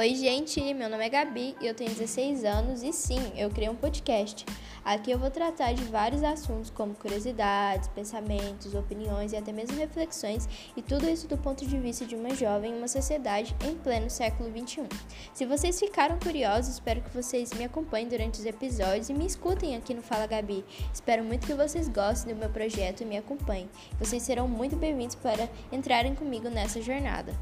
Oi, gente, meu nome é Gabi e eu tenho 16 anos e sim, eu criei um podcast. Aqui eu vou tratar de vários assuntos como curiosidades, pensamentos, opiniões e até mesmo reflexões, e tudo isso do ponto de vista de uma jovem em uma sociedade em pleno século XXI. Se vocês ficaram curiosos, espero que vocês me acompanhem durante os episódios e me escutem aqui no Fala Gabi. Espero muito que vocês gostem do meu projeto e me acompanhem. Vocês serão muito bem-vindos para entrarem comigo nessa jornada.